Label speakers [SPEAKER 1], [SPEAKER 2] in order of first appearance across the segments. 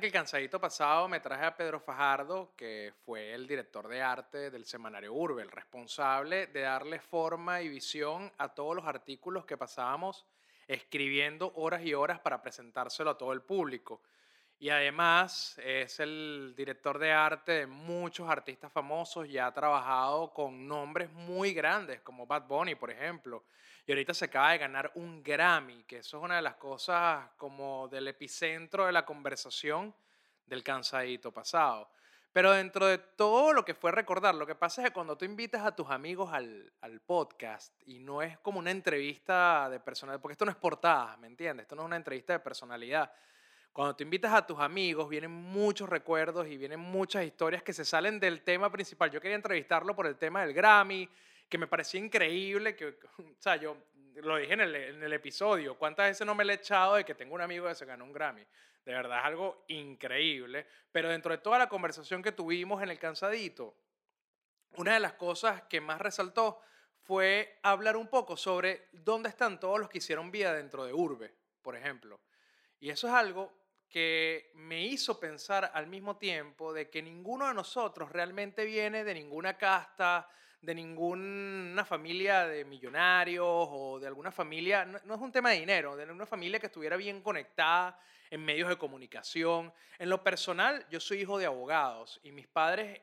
[SPEAKER 1] Que el cansadito pasado me traje a Pedro Fajardo, que fue el director de arte del semanario Urbe, el responsable de darle forma y visión a todos los artículos que pasábamos escribiendo horas y horas para presentárselo a todo el público. Y además es el director de arte de muchos artistas famosos y ha trabajado con nombres muy grandes como Bad Bunny, por ejemplo. Y ahorita se acaba de ganar un Grammy, que eso es una de las cosas como del epicentro de la conversación del cansadito pasado. Pero dentro de todo lo que fue recordar, lo que pasa es que cuando tú invitas a tus amigos al, al podcast y no es como una entrevista de personalidad, porque esto no es portada, ¿me entiendes? Esto no es una entrevista de personalidad cuando te invitas a tus amigos, vienen muchos recuerdos y vienen muchas historias que se salen del tema principal. Yo quería entrevistarlo por el tema del Grammy, que me parecía increíble, que, o sea, yo lo dije en el, en el episodio, cuántas veces no me le he echado de que tengo un amigo que se ganó un Grammy. De verdad es algo increíble. Pero dentro de toda la conversación que tuvimos en el cansadito, una de las cosas que más resaltó fue hablar un poco sobre dónde están todos los que hicieron vida dentro de Urbe, por ejemplo. Y eso es algo que me hizo pensar al mismo tiempo de que ninguno de nosotros realmente viene de ninguna casta, de ninguna familia de millonarios o de alguna familia, no, es un tema de dinero, de una familia que estuviera bien conectada en medios de comunicación. En lo personal, yo soy hijo de abogados y mis padres,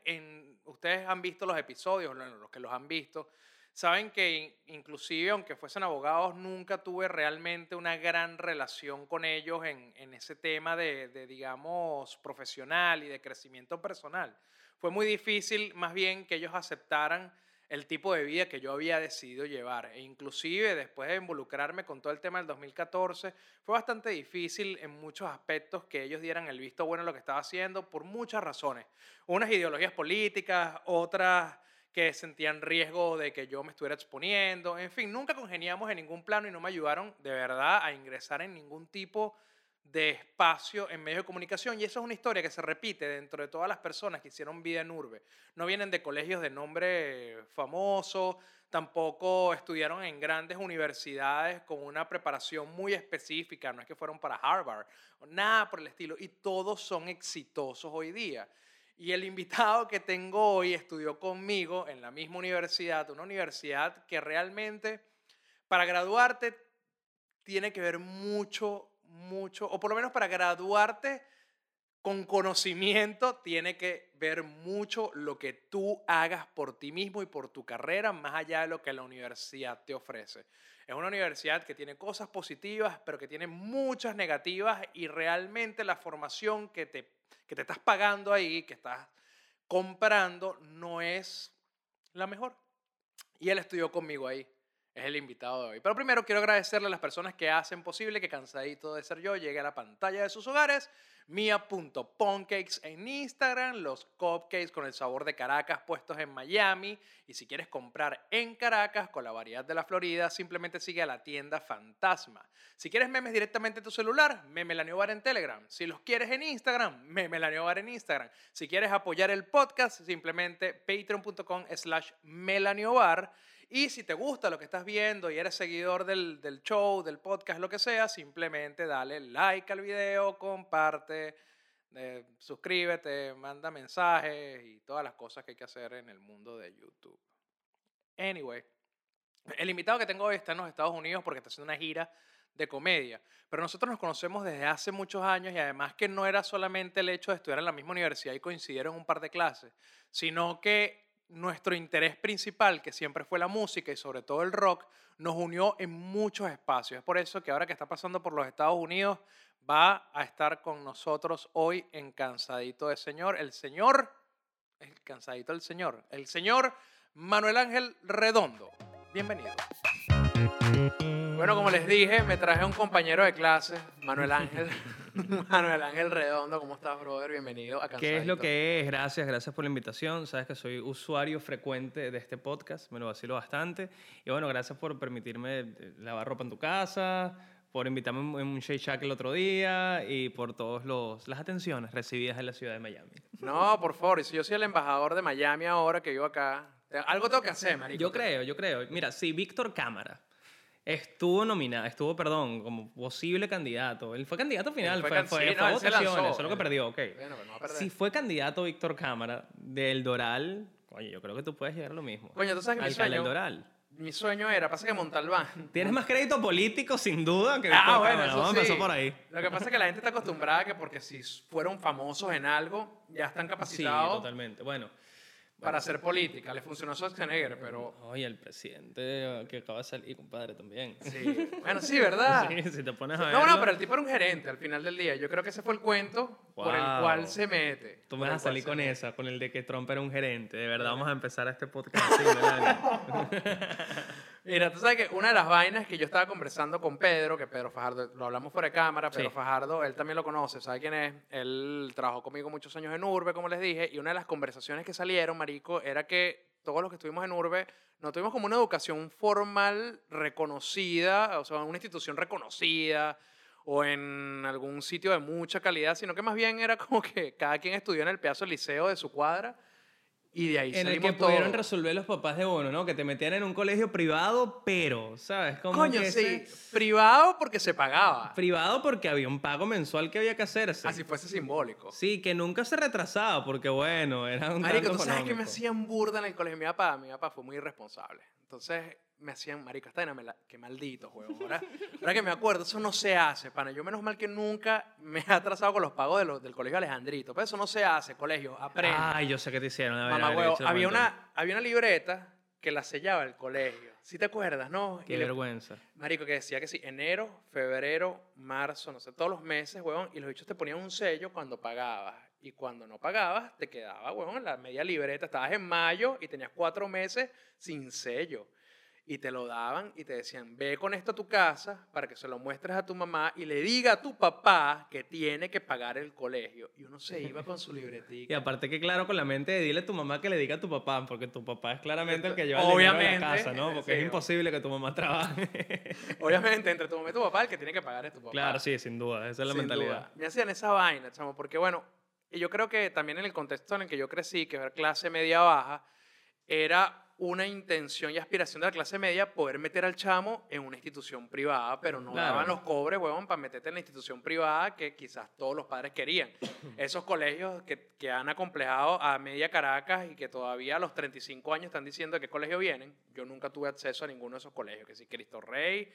[SPEAKER 1] ustedes han visto los episodios, los que los han visto, Saben que inclusive, aunque fuesen abogados, nunca tuve realmente una gran relación con ellos en, en ese tema de, digamos, profesional y de crecimiento personal. Fue muy difícil, más bien, que ellos aceptaran el tipo de vida que yo había decidido llevar. E inclusive después de involucrarme con todo el tema del 2014, fue bastante difícil en muchos aspectos que ellos dieran el visto bueno a lo que estaba haciendo por muchas razones. Unas ideologías políticas, otras que sentían riesgo de que yo me estuviera exponiendo. En fin, nunca congeniamos en ningún plano y no me ayudaron de verdad a ingresar en ningún tipo de espacio en medios de comunicación. Y eso es una historia que se repite dentro de todas las personas que hicieron vida en Urbe. No vienen de colegios de nombre famoso, tampoco estudiaron en grandes universidades con una preparación muy específica, no es que fueron para Harvard, nada por el estilo. Y todos son exitosos hoy día. Y el invitado que tengo hoy estudió conmigo en la misma universidad, una universidad que realmente para graduarte tiene que ver mucho, mucho, o por lo menos para graduarte con conocimiento tiene que ver mucho lo que tú hagas por ti mismo y por tu carrera, más allá de lo que la universidad te ofrece. Es una universidad que tiene cosas positivas, pero que tiene muchas negativas y realmente la formación que te que te estás pagando ahí, que estás comprando, no es la mejor. Y él estudió conmigo ahí. Es el invitado de hoy. Pero primero quiero agradecerle a las personas que hacen posible que Cansadito de Ser Yo llegue a la pantalla de sus hogares mia.poncakes en Instagram, los cupcakes con el sabor de Caracas puestos en Miami. Y si quieres comprar en Caracas con la variedad de la Florida, simplemente sigue a la tienda Fantasma. Si quieres memes directamente en tu celular, Meme Bar en Telegram. Si los quieres en Instagram, Meme Bar en Instagram. Si quieres apoyar el podcast, simplemente patreon.com slash melaniobar. Y si te gusta lo que estás viendo y eres seguidor del, del, show, del podcast, lo que sea, simplemente dale like al video, comparte, eh, suscríbete, manda mensajes y todas las cosas que hay que hacer en el mundo de YouTube. Anyway, el invitado que tengo hoy está en los Estados Unidos porque está haciendo una gira de comedia. Pero nosotros nos conocemos desde hace muchos años y además que no era solamente el hecho de estudiar en la misma universidad y coincidir en un par de clases, sino que nuestro interés principal, que siempre fue la música y sobre todo el rock, nos unió en muchos espacios. Es por eso que ahora que está pasando por los Estados Unidos, va a estar con nosotros hoy en Cansadito de Señor, el Señor, el Cansadito del Señor, el Señor Manuel Ángel Redondo. Bienvenido. Bueno, como les dije, me traje a un compañero de clase, Manuel Ángel. Manuel Ángel Redondo, ¿cómo estás, brother? Bienvenido a
[SPEAKER 2] ¿Qué es lo que es? Gracias, gracias por la invitación. Sabes que soy usuario frecuente de este podcast, me lo vacilo bastante. Y bueno, gracias por permitirme eh, lavar ropa en tu casa, por invitarme en un Shake Shack el otro día y por todas las atenciones recibidas en la ciudad de Miami.
[SPEAKER 1] No, por favor, y si yo soy el embajador de Miami ahora que vivo acá, algo tengo que hacer, marico.
[SPEAKER 2] Yo creo, yo creo. Mira, si Víctor Cámara estuvo nominado, estuvo, perdón, como posible candidato. Él fue candidato final, fue, fue, fue, fue votaciones, solo que perdió, ok. Bueno, no si fue candidato Víctor Cámara del Doral, oye, yo creo que tú puedes llegar a lo mismo.
[SPEAKER 1] Coño, tú sabes que mi sueño, Doral. Mi sueño era, pasa que Montalbán.
[SPEAKER 2] Tienes más crédito político, sin duda, que Ah, bueno, eso sí. empezó por ahí.
[SPEAKER 1] Lo que pasa es que la gente está acostumbrada a que porque si fueron famosos en algo, ya están capacitados.
[SPEAKER 2] Sí, totalmente. Bueno,
[SPEAKER 1] para hacer política. Le funcionó a Schwarzenegger, pero...
[SPEAKER 2] Oye, el presidente que acaba de salir, compadre, también.
[SPEAKER 1] Sí. Bueno, sí, ¿verdad?
[SPEAKER 2] Sí, si te pones a
[SPEAKER 1] No, no, pero el tipo era un gerente al final del día. Yo creo que ese fue el cuento por el cual se mete.
[SPEAKER 2] Tú me vas a salir con esa, con el de que Trump era un gerente. De verdad, vamos a empezar este podcast.
[SPEAKER 1] Mira, tú sabes que una de las vainas que yo estaba conversando con Pedro, que Pedro Fajardo, lo hablamos fuera de cámara, Pedro Fajardo, él también lo conoce, ¿sabe quién es? Él trabajó conmigo muchos años en Urbe, como les dije, y una de las conversaciones que salieron, Marico, era que todos los que estuvimos en Urbe no tuvimos como una educación formal reconocida, o sea, una institución reconocida o en algún sitio de mucha calidad, sino que más bien era como que cada quien estudió en el pedazo del liceo de su cuadra y de ahí
[SPEAKER 2] en el que pudieron resolver los papás de uno, ¿no? Que te metían en un colegio privado, pero, ¿sabes?
[SPEAKER 1] Como Coño, sí. Privado porque se pagaba.
[SPEAKER 2] Privado porque había un pago mensual que había que hacerse.
[SPEAKER 1] Así fuese simbólico.
[SPEAKER 2] Sí, que nunca se retrasaba porque, bueno, era un
[SPEAKER 1] Marico, ¿tú sabes que me hacían burda en el colegio? Mi papá, mi papá fue muy irresponsable. Entonces, me hacían, marico, esta me la, qué maldito, huevón. Ahora, ahora, que me acuerdo, eso no se hace, pana. Yo menos mal que nunca me he atrasado con los pagos de los, del colegio Alejandrito. Pero eso no se hace, colegio, aprende.
[SPEAKER 2] Ay, yo sé que te hicieron. A ver,
[SPEAKER 1] Mamá, huevo, había una, había una libreta que la sellaba el colegio. ¿Sí te acuerdas, no?
[SPEAKER 2] Qué vergüenza.
[SPEAKER 1] marico, que decía que sí, enero, febrero, marzo, no sé, todos los meses, huevón, y los bichos te ponían un sello cuando pagabas. Y cuando no pagabas, te quedaba, huevón, la media libreta. Estabas en mayo y tenías cuatro meses sin sello y te lo daban y te decían, ve con esto a tu casa para que se lo muestres a tu mamá y le diga a tu papá que tiene que pagar el colegio. Y uno se iba con su libretita.
[SPEAKER 2] Y aparte que claro, con la mente de dile a tu mamá que le diga a tu papá, porque tu papá es claramente el que lleva el
[SPEAKER 1] Obviamente,
[SPEAKER 2] dinero a la casa, ¿no? Porque es imposible que tu mamá trabaje.
[SPEAKER 1] Obviamente, entre tu mamá y tu papá, el que tiene que pagar es tu papá.
[SPEAKER 2] Claro, sí, sin duda, esa es la mentalidad.
[SPEAKER 1] Me hacían esa vaina, chamo, porque bueno, y yo creo que también en el contexto en el que yo crecí, que era clase media baja, era una intención y aspiración de la clase media poder meter al chamo en una institución privada, pero no daban los cobres, huevón, para meterte en la institución privada que quizás todos los padres querían. Esos colegios que, que han acomplejado a media Caracas y que todavía a los 35 años están diciendo de qué colegio vienen, yo nunca tuve acceso a ninguno de esos colegios, que si Cristo Rey,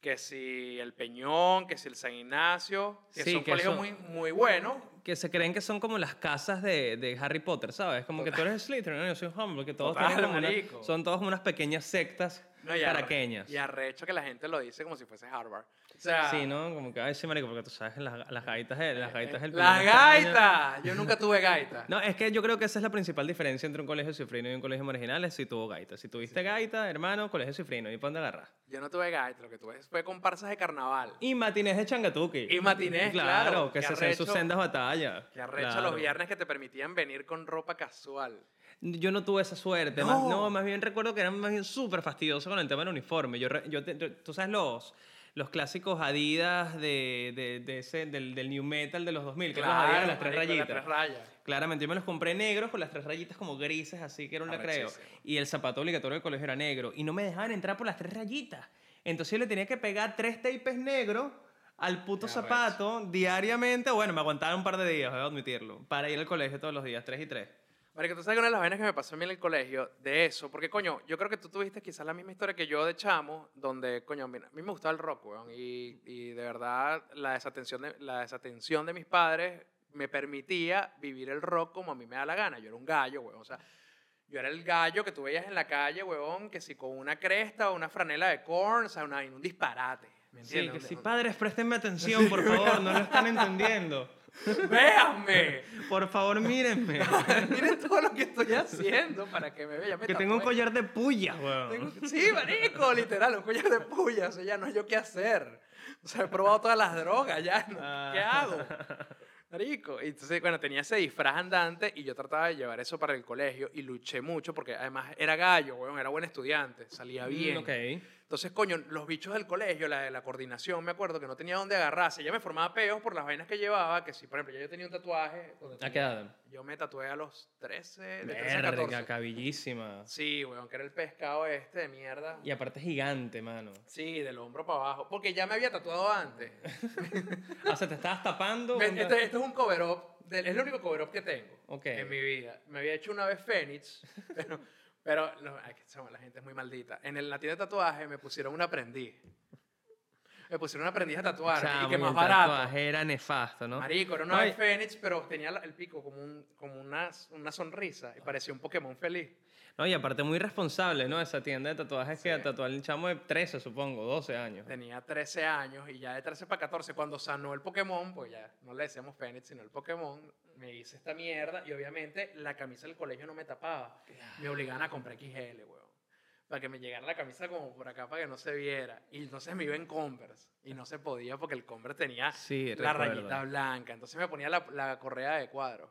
[SPEAKER 1] que si el Peñón, que si el San Ignacio, que son colegios muy, muy buenos.
[SPEAKER 2] Que se creen que son como las casas de, de Harry Potter, ¿sabes? Como que tú eres Slytherin, yo soy Humble, que todos tienen como son todos como unas pequeñas sectas no, y caraqueñas.
[SPEAKER 1] Y arrecho que la gente lo dice como si fuese Harvard
[SPEAKER 2] sí, ¿no? Como que, ay, sí, marico, porque tú sabes las, las gaitas, las gaitas el
[SPEAKER 1] ¡Las gaitas! Yo nunca tuve gaita.
[SPEAKER 2] No, es que yo creo que esa es la principal diferencia entre un colegio cifrino y un colegio marginal, es si tuvo gaita. Si tuviste gaita, hermano, colegio cifrino, ¿y para dónde agarras?
[SPEAKER 1] Yo no tuve gaita, lo que tuve fue comparsas de carnaval.
[SPEAKER 2] Y matinés de changatuki.
[SPEAKER 1] Y matinés, claro. claro
[SPEAKER 2] que se hacen sus sendas batallas.
[SPEAKER 1] Que arrecho los viernes que te permitían venir con ropa casual.
[SPEAKER 2] Yo no tuve esa suerte. No, más, no, más bien recuerdo que eran más bien súper fastidiosos con el tema del uniforme. Yo, yo, tú sabes los los clásicos Adidas de, de, ese, del, del, New Metal de los 2000, que eran los Adidas de las tres rayitas.
[SPEAKER 1] Las tres rayas.
[SPEAKER 2] Claramente, yo me los compré negros con las tres rayitas como grises, así que era un recreo. Y el zapato obligatorio del colegio era negro. Y no me dejaban entrar por las tres rayitas. Entonces yo le tenía que pegar tres tapes negros al puto zapato diariamente. Bueno, me aguantaba un par de días, voy a admitirlo, para ir al colegio todos los días, tres y tres.
[SPEAKER 1] Marico, tú sabes que una de las vainas que me pasó a mí en el colegio de eso, porque coño, yo creo que tú tuviste quizás la misma historia que yo de chamo, donde coño, a mí, me gustaba el rock, weón, y, y, de verdad la desatención de, la desatención de mis padres me permitía vivir el rock como a mí me da la gana. Yo era un gallo, weón, o sea, yo era el gallo que tú veías en la calle, weón, que si con una cresta o una franela de corn, o sea, una, un disparate. ¿Me
[SPEAKER 2] Sí, que sí, padres, préstenme atención, por favor, no lo están entendiendo.
[SPEAKER 1] ¡Véanme!
[SPEAKER 2] Por favor, mírenme.
[SPEAKER 1] Miren todo lo que estoy haciendo para que me vean.
[SPEAKER 2] Que tengo un collar de puya, weón.
[SPEAKER 1] Tengo- Sí, marico, literal, un collar de puya. O sea, ya no hay yo qué hacer. O sea, he probado todas las drogas, ya. ¿no? ¿Qué
[SPEAKER 2] Ah.
[SPEAKER 1] hago? Marico. Y entonces, bueno, tenía ese disfraz andante y yo trataba de llevar eso para el colegio y luché mucho porque además era gallo, weón, era buen estudiante, salía bien.
[SPEAKER 2] Mm, ok.
[SPEAKER 1] Entonces, coño, los bichos del colegio, la de la coordinación, me acuerdo que no tenía dónde agarrarse. Ya me formaba peos por las vainas que llevaba, que si, por ejemplo, yo tenía un tatuaje.
[SPEAKER 2] ¿A qué edad?
[SPEAKER 1] Yo me tatué a los 13, de 13 a
[SPEAKER 2] Verga,
[SPEAKER 1] 14.
[SPEAKER 2] cabillísima.
[SPEAKER 1] Sí, weón, que era el pescado este de mierda.
[SPEAKER 2] Y aparte gigante, mano.
[SPEAKER 1] Sí, del hombro para abajo. Porque ya me había tatuado antes.
[SPEAKER 2] O sea, te estabas tapando.
[SPEAKER 1] Me-
[SPEAKER 2] onda-
[SPEAKER 1] Este, es un cover up. del- Es el único cover up que tengo
[SPEAKER 2] Ok.
[SPEAKER 1] en mi vida. Me había hecho una vez Fénix, pero, pero no, que la gente es muy maldita. En el, la tienda de tatuaje me pusieron un aprendiz. Me pusieron un aprendiz a tatuar.
[SPEAKER 2] Chamo,
[SPEAKER 1] y que más barato.
[SPEAKER 2] era nefasto, ¿no?
[SPEAKER 1] Marico, era una
[SPEAKER 2] y-
[SPEAKER 1] Fénix, pero tenía el pico como, un, como una, una sonrisa y parecía un Pokémon feliz.
[SPEAKER 2] No, y aparte muy responsable, ¿no? Esa tienda de tatuajes que
[SPEAKER 1] Sí.
[SPEAKER 2] tatuó el chamo de 13, supongo, 12 años.
[SPEAKER 1] Tenía 13 años y ya de 13 para 14, cuando sanó el Pokémon, pues ya no le decíamos Fénix, sino el Pokémon, me hice esta mierda y obviamente la camisa del colegio no me tapaba. Me obligaban a comprar XL, weón. Para que me llegara la camisa como por acá para que no se viera. Y entonces me iba en Converse. Y no se podía porque el Converse tenía
[SPEAKER 2] Sí,
[SPEAKER 1] la
[SPEAKER 2] recuerdo.
[SPEAKER 1] rayita blanca. Entonces me ponía la, la correa de cuadro.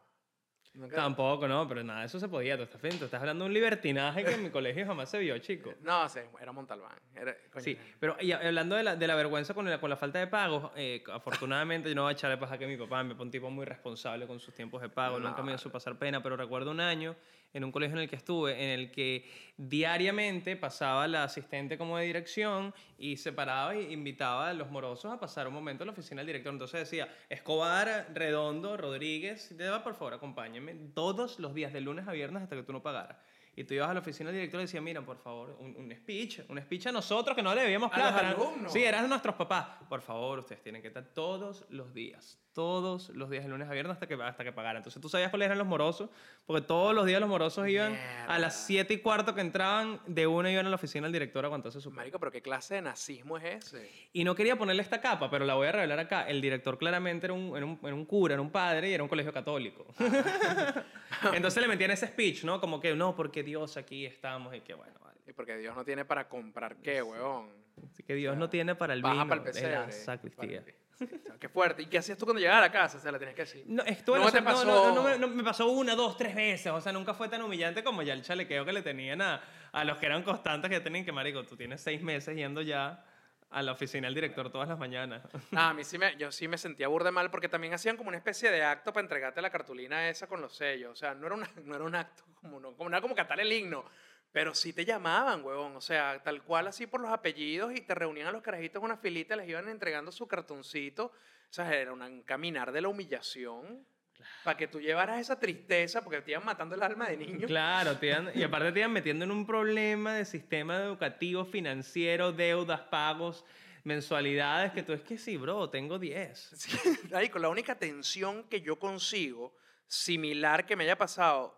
[SPEAKER 1] Nunca-
[SPEAKER 2] Tampoco, no, pero nada, eso se podía. Tú estás, tú estás hablando de un libertinaje que en mi colegio jamás se vio, chico.
[SPEAKER 1] No, sí, era Montalbán. Era,
[SPEAKER 2] Sí, pero y hablando de la, de la vergüenza con la, con la falta de pagos, eh, afortunadamente yo no voy a echarle paja que mi papá me fue un tipo muy responsable con sus tiempos de pago, nunca me hizo pasar pena, pero recuerdo un año en un colegio en el que estuve, en el que diariamente pasaba la asistente como de dirección y se paraba e invitaba a los morosos a pasar un momento a la oficina del director. Entonces decía, Escobar, Redondo, Rodríguez, te va, por favor, acompáñenme todos los días, de lunes a viernes hasta que tú no pagaras. Y tú ibas a la oficina del director y decías, mira, por favor, un, un speech, un speech a nosotros que no le debíamos
[SPEAKER 1] A los
[SPEAKER 2] plata.
[SPEAKER 1] alumnos.
[SPEAKER 2] Sí, eran nuestros papás. Por favor, ustedes tienen que estar todos los días, todos los días, de lunes a viernes hasta que, hasta que pagaran. Entonces tú sabías cuáles eran los morosos, porque todos los días los morosos iban a las
[SPEAKER 1] Mierda.
[SPEAKER 2] 7 y cuarto que entraban, de una iban a la oficina del director a aguantarse su
[SPEAKER 1] Marico, pero ¿qué clase de nazismo es ese?
[SPEAKER 2] y no quería ponerle esta capa, pero la voy a revelar acá. El director claramente era un, era un, era un cura, era un padre y era un colegio católico. Entonces le metían ese speech, ¿no? Como que no, porque Dios aquí estamos y que bueno, vale.
[SPEAKER 1] Y porque Dios no tiene para comprar qué, huevón.
[SPEAKER 2] Así que Dios no tiene para el
[SPEAKER 1] Baja
[SPEAKER 2] vino
[SPEAKER 1] para el
[SPEAKER 2] de
[SPEAKER 1] pesebre.
[SPEAKER 2] la sacristía.
[SPEAKER 1] Para- Sí, chaval, Qué fuerte. ¿Y qué hacías tú cuando llegabas a la casa? Se la tenías que decir.
[SPEAKER 2] No, esto
[SPEAKER 1] No
[SPEAKER 2] no,
[SPEAKER 1] te
[SPEAKER 2] no, no,
[SPEAKER 1] pasó.
[SPEAKER 2] no, no me, no, me pasó una, dos, tres veces. O sea, nunca fue tan humillante como ya el chalequeo que le tenían a, a los que eran constantes que tenían que, marico, tú tienes seis meses yendo ya a la oficina del director todas las mañanas.
[SPEAKER 1] Ah, a mí sí me, yo sí me sentía burde mal porque también hacían como una especie de acto para entregarte la cartulina esa con los sellos. O sea, no era, una- no era un acto como, no, como, no era como cantar el himno. Pero sí te llamaban, huevón. O sea, tal cual así por los apellidos y te reunían a los carajitos en una filita, les iban entregando su cartoncito. O sea, era un caminar de la humillación. Para que tú llevaras esa tristeza porque te iban matando el alma de niño.
[SPEAKER 2] Claro, te iban- y aparte te iban metiendo en un problema de sistema educativo, financiero, deudas, pagos, mensualidades, que tú es que sí, bro, tengo 10.
[SPEAKER 1] Sí, marico, la única tensión que yo consigo, similar que me haya pasado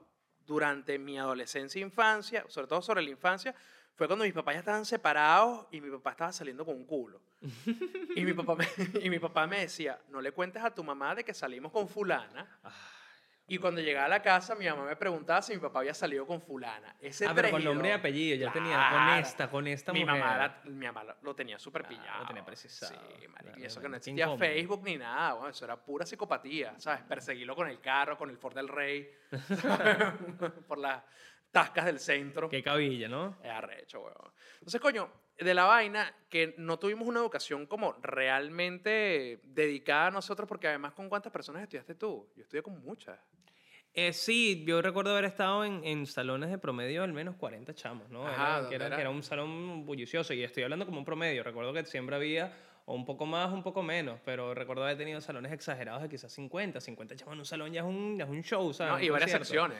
[SPEAKER 1] durante mi adolescencia e infancia, sobre todo sobre la infancia, fue cuando mis papás ya estaban separados y mi papá estaba saliendo con un culo. Y mi papá me, y mi papá me decía, no le cuentes a tu mamá de que salimos con fulana. Y cuando llegaba a la casa, mi mamá me preguntaba si mi papá había salido con fulana. Ese
[SPEAKER 2] Ah, pero con nombre y apellido, ya tenía, con esta, con esta
[SPEAKER 1] mi
[SPEAKER 2] mujer.
[SPEAKER 1] mamá, la- mi mamá lo- lo tenía súper pillado.
[SPEAKER 2] lo tenía precisado.
[SPEAKER 1] Sí, marico, y eso que no existía
[SPEAKER 2] incómodo.
[SPEAKER 1] Facebook ni nada, bueno, eso era pura psicopatía, ¿sabes? Perseguirlo con el carro, con el Ford del Rey, por las tascas del centro.
[SPEAKER 2] Qué cabilla, ¿no?
[SPEAKER 1] Es arrecho, weón. Entonces, coño, de la vaina que no tuvimos una educación como realmente dedicada a nosotros, porque además, ¿con cuántas personas estudiaste tú? Yo estudié con muchas.
[SPEAKER 2] Eh, sí, yo recuerdo haber estado en, en salones de promedio al menos 40 chamos, ¿no?
[SPEAKER 1] Ajá,
[SPEAKER 2] Era-
[SPEAKER 1] ¿dónde
[SPEAKER 2] que, era,
[SPEAKER 1] era?
[SPEAKER 2] que era un salón bullicioso y estoy hablando como un promedio. Recuerdo que siempre había o un poco más, un poco menos, pero recuerdo haber tenido salones exagerados de quizás 50. 50 chamos en un salón ya es un, ya es un show, ¿sabes?
[SPEAKER 1] ¿no?
[SPEAKER 2] Un
[SPEAKER 1] Y varias
[SPEAKER 2] concierto.
[SPEAKER 1] secciones.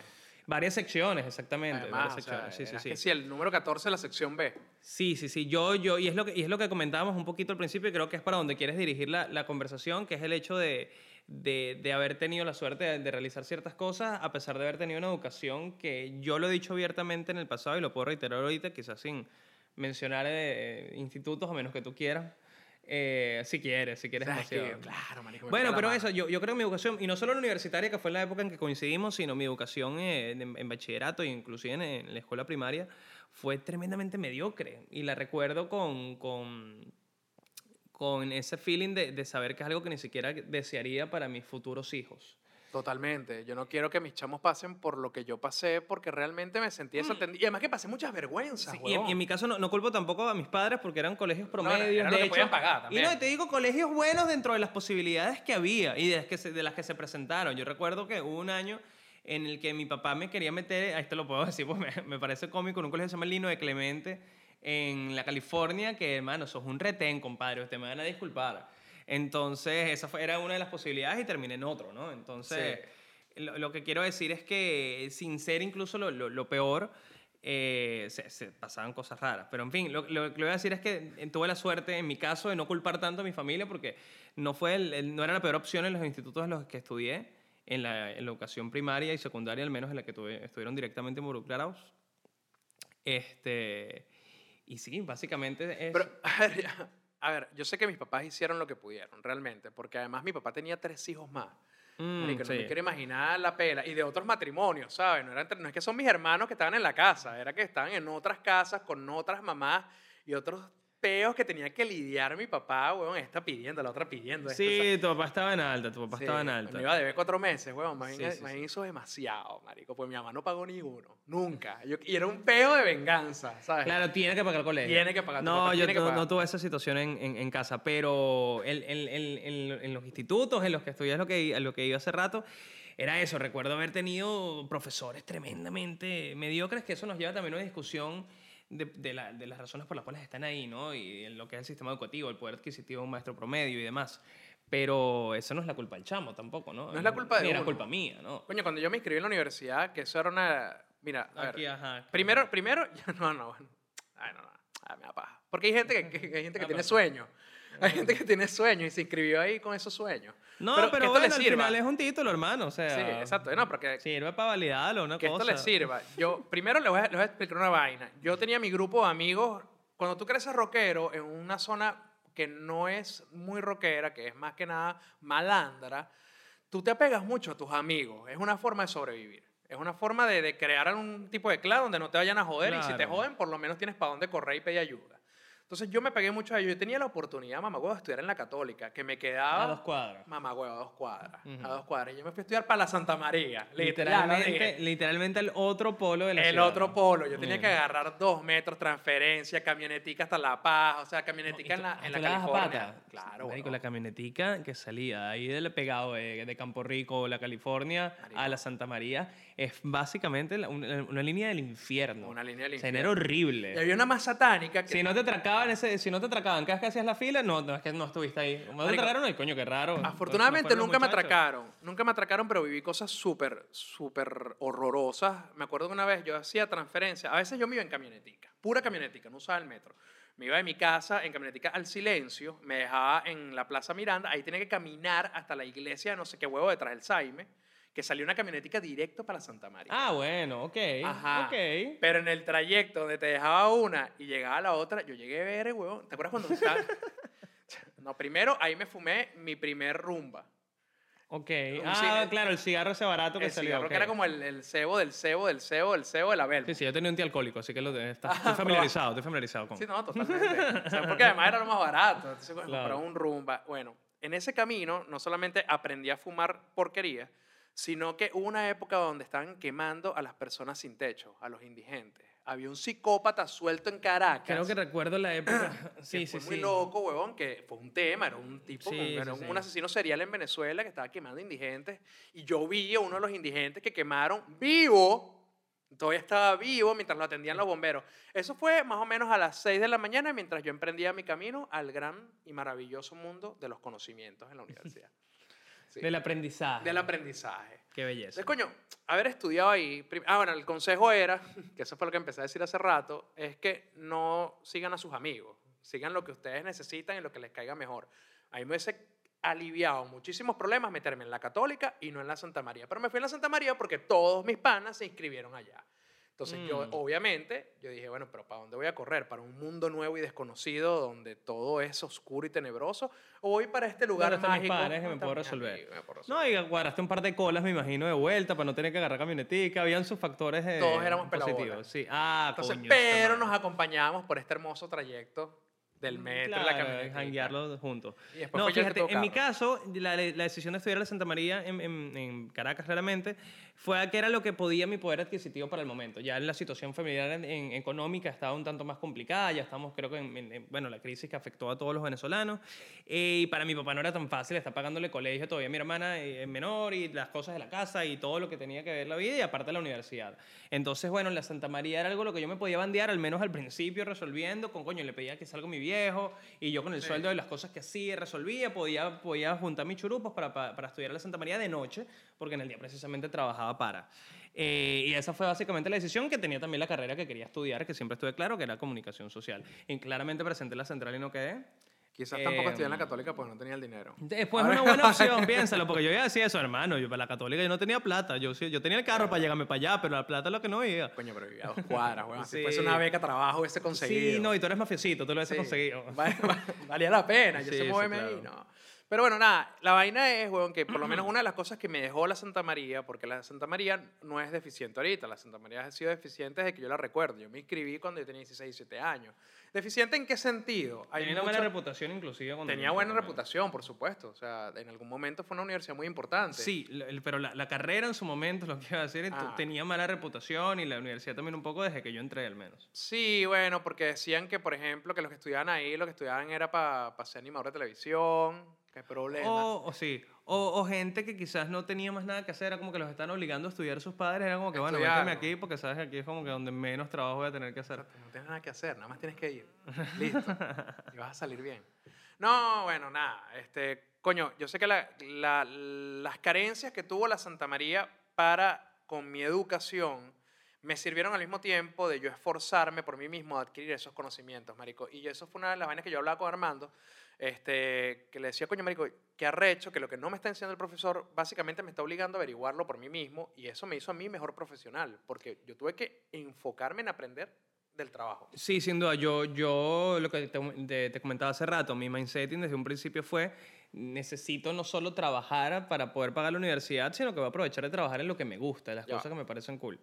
[SPEAKER 2] Varias secciones, exactamente.
[SPEAKER 1] Además,
[SPEAKER 2] varias
[SPEAKER 1] o sea,
[SPEAKER 2] secciones, sí, sí, sí.
[SPEAKER 1] que sí, el número 14 de la sección B.
[SPEAKER 2] Sí, sí, sí. Yo, yo, y es lo que, y es lo que comentábamos un poquito al principio y creo que es para donde quieres dirigir la, la conversación, que es el hecho de, de, de haber tenido la suerte de, de realizar ciertas cosas a pesar de haber tenido una educación que yo lo he dicho abiertamente en el pasado y lo puedo reiterar ahorita, quizás sin mencionar eh, institutos a menos que tú quieras. Eh, si quieres, si quieres
[SPEAKER 1] ¿Sabes qué?
[SPEAKER 2] demasiado.
[SPEAKER 1] Claro, marico.
[SPEAKER 2] Bueno, pero eso, yo, yo creo que mi educación, y no solo la universitaria, que fue la época en que coincidimos, sino mi educación eh, en, en bachillerato e inclusive en, en la escuela primaria, fue tremendamente mediocre. Y la recuerdo con, con, con ese feeling de, de saber que es algo que ni siquiera desearía para mis futuros hijos.
[SPEAKER 1] Totalmente. Yo no quiero que mis chamos pasen por lo que yo pasé porque realmente me sentí
[SPEAKER 2] Mm.
[SPEAKER 1] desatendido. Y además que pasé muchas vergüenzas,
[SPEAKER 2] Sí, y, en,
[SPEAKER 1] huevón.
[SPEAKER 2] y en mi caso no, no culpo tampoco a mis padres porque eran colegios
[SPEAKER 1] no,
[SPEAKER 2] promedios.
[SPEAKER 1] lo
[SPEAKER 2] de hecho, Y no, y te digo, colegios buenos dentro de las posibilidades que había y de las que se, de las que se presentaron. Yo recuerdo que hubo un año en el que mi papá me quería meter, a esto lo puedo decir, pues me, me parece cómico, en un colegio que se llama Lino de Clemente, en la California, que hermano, sos un retén, compadre, ustedes me van a disculpar. Entonces, esa fue, era una de las posibilidades y terminé en otro, ¿no? Entonces, lo, lo que quiero decir es que, sin ser incluso lo, lo- lo peor, eh, se, se pasaban cosas raras. Pero en fin, lo, lo que voy a decir es que eh, tuve la suerte, en mi caso, de no culpar tanto a mi familia porque no, fue el- el- no era la peor opción en los institutos en los que estudié, en la, en la educación primaria y secundaria, al menos en la que tuve, estuvieron directamente involucrados. Este, y sí, básicamente es...
[SPEAKER 1] Pero, a ver, a ver, yo sé que mis papás hicieron lo que pudieron, realmente, porque además mi papá tenía tres hijos más.
[SPEAKER 2] Mm,
[SPEAKER 1] Marico, no me quiero imaginar la pela. Y de otros matrimonios, ¿sabes? No, era entre- no es que son mis hermanos que estaban en la casa, era que estaban en otras casas con otras mamás y otros peos que tenía que lidiar mi papá, weón. Esta pidiendo, la otra pidiendo. esta,
[SPEAKER 2] Sí, tu papá estaba en alta, tu papá
[SPEAKER 1] Sí,
[SPEAKER 2] estaba en alta.
[SPEAKER 1] Me iba a deber cuatro meses, weón. Más
[SPEAKER 2] Sí,
[SPEAKER 1] bien,
[SPEAKER 2] sí,
[SPEAKER 1] más bien demasiado, marico. Pues mi mamá no pagó ni uno. Nunca. Yo- y era un peo de venganza, ¿sabes?
[SPEAKER 2] Claro, tiene que pagar el colegio.
[SPEAKER 1] Tiene que pagar,
[SPEAKER 2] No, yo no, no tuve esa situación en, en- en casa, pero en, en los institutos en los que estudié, es lo que, lo que iba hace rato, era eso. Recuerdo haber tenido profesores tremendamente mediocres, que eso nos lleva también a una discusión de, de la- de las razones por las cuales están ahí, ¿no? Y en lo que es el sistema educativo, el poder adquisitivo de un maestro promedio y demás. Pero eso no es la culpa del chamo tampoco, ¿no?
[SPEAKER 1] No es la culpa de
[SPEAKER 2] Ni era
[SPEAKER 1] uno.
[SPEAKER 2] culpa mía, ¿no?
[SPEAKER 1] Coño, cuando yo me inscribí en la universidad, que eso era una... Mira, a ver,
[SPEAKER 2] Aquí, ajá.
[SPEAKER 1] Primero, primero, no, no, bueno. Ay, no, no. Ay, me da paja. Porque hay gente que, que- hay gente que
[SPEAKER 2] Ah,
[SPEAKER 1] tiene
[SPEAKER 2] pero-
[SPEAKER 1] sueños. Hay gente que tiene sueños y se inscribió ahí con esos sueños.
[SPEAKER 2] No,
[SPEAKER 1] que
[SPEAKER 2] pero,
[SPEAKER 1] esto
[SPEAKER 2] bueno,
[SPEAKER 1] le
[SPEAKER 2] al
[SPEAKER 1] sirva.
[SPEAKER 2] final es un título, hermano, o sea...
[SPEAKER 1] Sí, exacto. No, porque
[SPEAKER 2] Sirve para validarlo, una
[SPEAKER 1] que
[SPEAKER 2] cosa.
[SPEAKER 1] esto le sirva. Yo, primero les voy, a, les voy a explicar una vaina. Yo tenía mi grupo de amigos. Cuando tú creces rockero en una zona que no es muy rockera, que es más que nada malandra, tú te apegas mucho a tus amigos. Es una forma de sobrevivir. Es una forma de, de crear algún tipo de clan donde no te vayan a joder y si te joden, por lo menos tienes para dónde correr y pedir ayuda. Entonces yo me pegué mucho a ellos. Yo tenía la oportunidad, mamá, de estudiar en la católica, que me quedaba...
[SPEAKER 2] A dos cuadras.
[SPEAKER 1] Mamá, huevo, a dos cuadras. A dos cuadras. Y yo me fui a estudiar para la Santa María.
[SPEAKER 2] Literalmente,
[SPEAKER 1] Literalmente.
[SPEAKER 2] el otro polo de la
[SPEAKER 1] El
[SPEAKER 2] ciudad.
[SPEAKER 1] otro polo. Yo tenía que agarrar dos metros, transferencia, camionetica hasta La Paz. O sea, camionetica en la, en
[SPEAKER 2] ¿tú
[SPEAKER 1] la California.
[SPEAKER 2] pata?
[SPEAKER 1] Claro,
[SPEAKER 2] Marico,
[SPEAKER 1] huevón.
[SPEAKER 2] la camionetica que salía ahí del pegado de, de Campo Rico, la California,
[SPEAKER 1] Marico.
[SPEAKER 2] a la Santa María, es básicamente la- una, una línea del infierno.
[SPEAKER 1] Una línea del
[SPEAKER 2] O sea,
[SPEAKER 1] infierno.
[SPEAKER 2] era horrible.
[SPEAKER 1] Y había una más satánica que...
[SPEAKER 2] Si no te atracaban, ese, si no te atracaban, cada vez que hacías la fila, no, no es que no estuviste ahí. ¿Cómo te
[SPEAKER 1] Marico,
[SPEAKER 2] atracaron? Ay, coño, qué raro.
[SPEAKER 1] Afortunadamente
[SPEAKER 2] No fueron los
[SPEAKER 1] nunca me
[SPEAKER 2] muchachos.
[SPEAKER 1] atracaron, nunca me atracaron, pero viví cosas súper, súper horrorosas. Me acuerdo que una vez yo hacía transferencia, a veces yo me iba en camionetica, pura camionetica, no usaba el metro. Me iba de mi casa en camionetica al silencio, me dejaba en la Plaza Miranda, ahí tenía que caminar hasta la iglesia de no sé qué huevo detrás del Saime, que salió una camionetica directo para Santa María.
[SPEAKER 2] Ah, bueno, ok.
[SPEAKER 1] Ajá.
[SPEAKER 2] Ok.
[SPEAKER 1] Pero en el trayecto donde te dejaba una y llegaba la otra, yo llegué a ver, huevón. ¿Te acuerdas cuando estaba? No, primero ahí me fumé mi primer rumba.
[SPEAKER 2] Ok.
[SPEAKER 1] Un
[SPEAKER 2] Ah,
[SPEAKER 1] cigarro-
[SPEAKER 2] claro, el cigarro ese barato que
[SPEAKER 1] El
[SPEAKER 2] salió.
[SPEAKER 1] cigarro
[SPEAKER 2] ok.
[SPEAKER 1] que era como el, el cebo del cebo del cebo del cebo de la Belmo.
[SPEAKER 2] Sí, sí, yo tenía un tío alcohólico, así que lo de, está-
[SPEAKER 1] Ah,
[SPEAKER 2] estoy familiarizado, estoy familiarizado con.
[SPEAKER 1] Sí, no, totalmente. O sea, porque además era lo más barato. Entonces, bueno,
[SPEAKER 2] Claro.
[SPEAKER 1] un rumba. Bueno, en ese camino no solamente aprendí a fumar porquería, sino que hubo una época donde estaban quemando a las personas sin techo, a los indigentes. Había un psicópata suelto en Caracas.
[SPEAKER 2] Creo que recuerdo la época.
[SPEAKER 1] que
[SPEAKER 2] sí,
[SPEAKER 1] fue
[SPEAKER 2] sí,
[SPEAKER 1] muy
[SPEAKER 2] sí.
[SPEAKER 1] loco, huevón, que fue un tema, era un tipo,
[SPEAKER 2] Sí,
[SPEAKER 1] era
[SPEAKER 2] sí,
[SPEAKER 1] un
[SPEAKER 2] sí.
[SPEAKER 1] asesino serial en Venezuela que estaba quemando indigentes. Y yo vi a uno de los indigentes que quemaron vivo, todavía estaba vivo mientras lo atendían los bomberos. Eso fue más o menos a las 6 de la mañana mientras yo emprendía mi camino al gran y maravilloso mundo de los conocimientos en la universidad. Sí.
[SPEAKER 2] Del aprendizaje.
[SPEAKER 1] Del aprendizaje.
[SPEAKER 2] Qué belleza.
[SPEAKER 1] Entonces, coño, haber estudiado ahí. Ah, bueno, el consejo era, que eso fue lo que empecé a decir hace rato, es que no sigan a sus amigos. Sigan lo que ustedes necesitan y lo que les caiga mejor. A mí me hubiese aliviado muchísimos problemas meterme en la Católica y no en la Santa María. Pero me fui en la Santa María porque todos mis panas se inscribieron allá. Entonces yo,
[SPEAKER 2] Mm.
[SPEAKER 1] obviamente, yo dije, bueno, pero ¿para dónde voy a correr? ¿Para un mundo nuevo y desconocido donde todo es oscuro y tenebroso? ¿O voy para este lugar
[SPEAKER 2] ¿Dónde están mis
[SPEAKER 1] mágico?
[SPEAKER 2] padres que me
[SPEAKER 1] ¿Dónde
[SPEAKER 2] puedo resolver?
[SPEAKER 1] amigos? Me puedo
[SPEAKER 2] No, y guardaste un par de colas, me imagino, de vuelta para no tener que agarrar camionetica. Habían sus factores de
[SPEAKER 1] Todos éramos
[SPEAKER 2] positivos. Sí. Ah,
[SPEAKER 1] Entonces,
[SPEAKER 2] coño,
[SPEAKER 1] pero nos acompañábamos por este hermoso trayecto del metro y la
[SPEAKER 2] Claro,
[SPEAKER 1] camioneta.
[SPEAKER 2] janguearlos juntos. No, fíjate, en mi caso, la, la decisión de estudiar en la Santa María en, en- en Caracas, claramente, fue a que era lo que podía mi poder adquisitivo para el momento. Ya la situación familiar en- económica estaba un tanto más complicada, ya estamos, creo que, en, en- en- bueno, la crisis que afectó a todos los venezolanos. eh, y para mi papá no era tan fácil, está pagándole colegio todavía a mi hermana eh, menor y las cosas de la casa y todo lo que tenía que ver la vida y aparte la universidad. Entonces, bueno, la Santa María era algo lo que yo me podía bandear, al menos al principio, resolviendo, con coño, le pedía que salga mi viejo y yo con el
[SPEAKER 1] Sí.
[SPEAKER 2] sueldo de las cosas que hacía, resolvía, podía, podía juntar mis churupos para, para, para estudiar a la Santa María de noche, porque en el día precisamente trabajaba para. Eh, y esa fue básicamente la decisión que tenía también la carrera que quería estudiar, que siempre estuve claro, que era comunicación social. Y claramente presenté la central y no quedé.
[SPEAKER 1] Quizás tampoco estudié en la
[SPEAKER 2] Em,
[SPEAKER 1] católica porque no tenía el dinero.
[SPEAKER 2] Después
[SPEAKER 1] Ahora-
[SPEAKER 2] una buena opción, piénsalo, porque yo ya decía eso, hermano, yo para la católica yo no tenía plata, yo, yo tenía el carro para llegarme para allá, pero la plata es lo que no iba.
[SPEAKER 1] Coño, pero vivía a dos cuadras, weón. Si fuese una beca trabajo hubiese conseguido.
[SPEAKER 2] Sí, no, y tú eres mafiosito, tú lo hubiese
[SPEAKER 1] Sí.
[SPEAKER 2] conseguido.
[SPEAKER 1] Va- va- Valía la pena, yo
[SPEAKER 2] Sí, sí,
[SPEAKER 1] moverme
[SPEAKER 2] claro.
[SPEAKER 1] ahí, no. Pero bueno, nada, la vaina es, weón, que por lo menos una de las cosas que me dejó la Santa María, porque la Santa María no es deficiente ahorita, la Santa María ha sido deficiente desde que yo la recuerdo. Yo me inscribí cuando yo tenía 16, 17 años. ¿Deficiente en qué sentido? Hay
[SPEAKER 2] Tenía una buena reputación inclusive cuando
[SPEAKER 1] Tenía buena reputación, por supuesto. O sea, en algún momento fue una universidad muy importante.
[SPEAKER 2] Sí, pero la, la carrera en su momento, lo que iba a decir,
[SPEAKER 1] Ah.
[SPEAKER 2] tenía mala reputación y la universidad también un poco desde que yo entré al menos.
[SPEAKER 1] Sí, bueno, porque decían que, por ejemplo, que los que estudiaban ahí, lo que estudiaban era para ser animador de televisión, qué problema.
[SPEAKER 2] O, o sí, o, o gente que quizás no tenía más nada que hacer, era como que los están obligando a estudiar sus padres, era como que, bueno,
[SPEAKER 1] Estudiar,
[SPEAKER 2] méteme
[SPEAKER 1] ¿no?
[SPEAKER 2] aquí porque sabes que aquí es como que donde menos trabajo voy a tener que hacer.
[SPEAKER 1] No tienes nada que hacer, nada más tienes que ir. Listo. y vas a salir bien. No, bueno, nada. Este, coño, yo sé que la- la- las carencias que tuvo la Santa María para con mi educación me sirvieron al mismo tiempo de yo esforzarme por mí mismo a adquirir esos conocimientos, marico. Y eso fue una de las vainas que yo hablaba con Armando, este, que le decía, coño, marico, que arrecho, que lo que no me está enseñando el profesor básicamente me está obligando a averiguarlo por mí mismo y eso me hizo a mí mejor profesional, porque yo tuve que enfocarme en aprender del trabajo.
[SPEAKER 2] Sí, sin duda. Yo, yo lo que te, te- te comentaba hace rato, mi mindsetting desde un principio fue, necesito no solo trabajar para poder pagar la universidad, sino que voy a aprovechar de trabajar en lo que me gusta, las
[SPEAKER 1] Ya.
[SPEAKER 2] cosas que me parecen cool.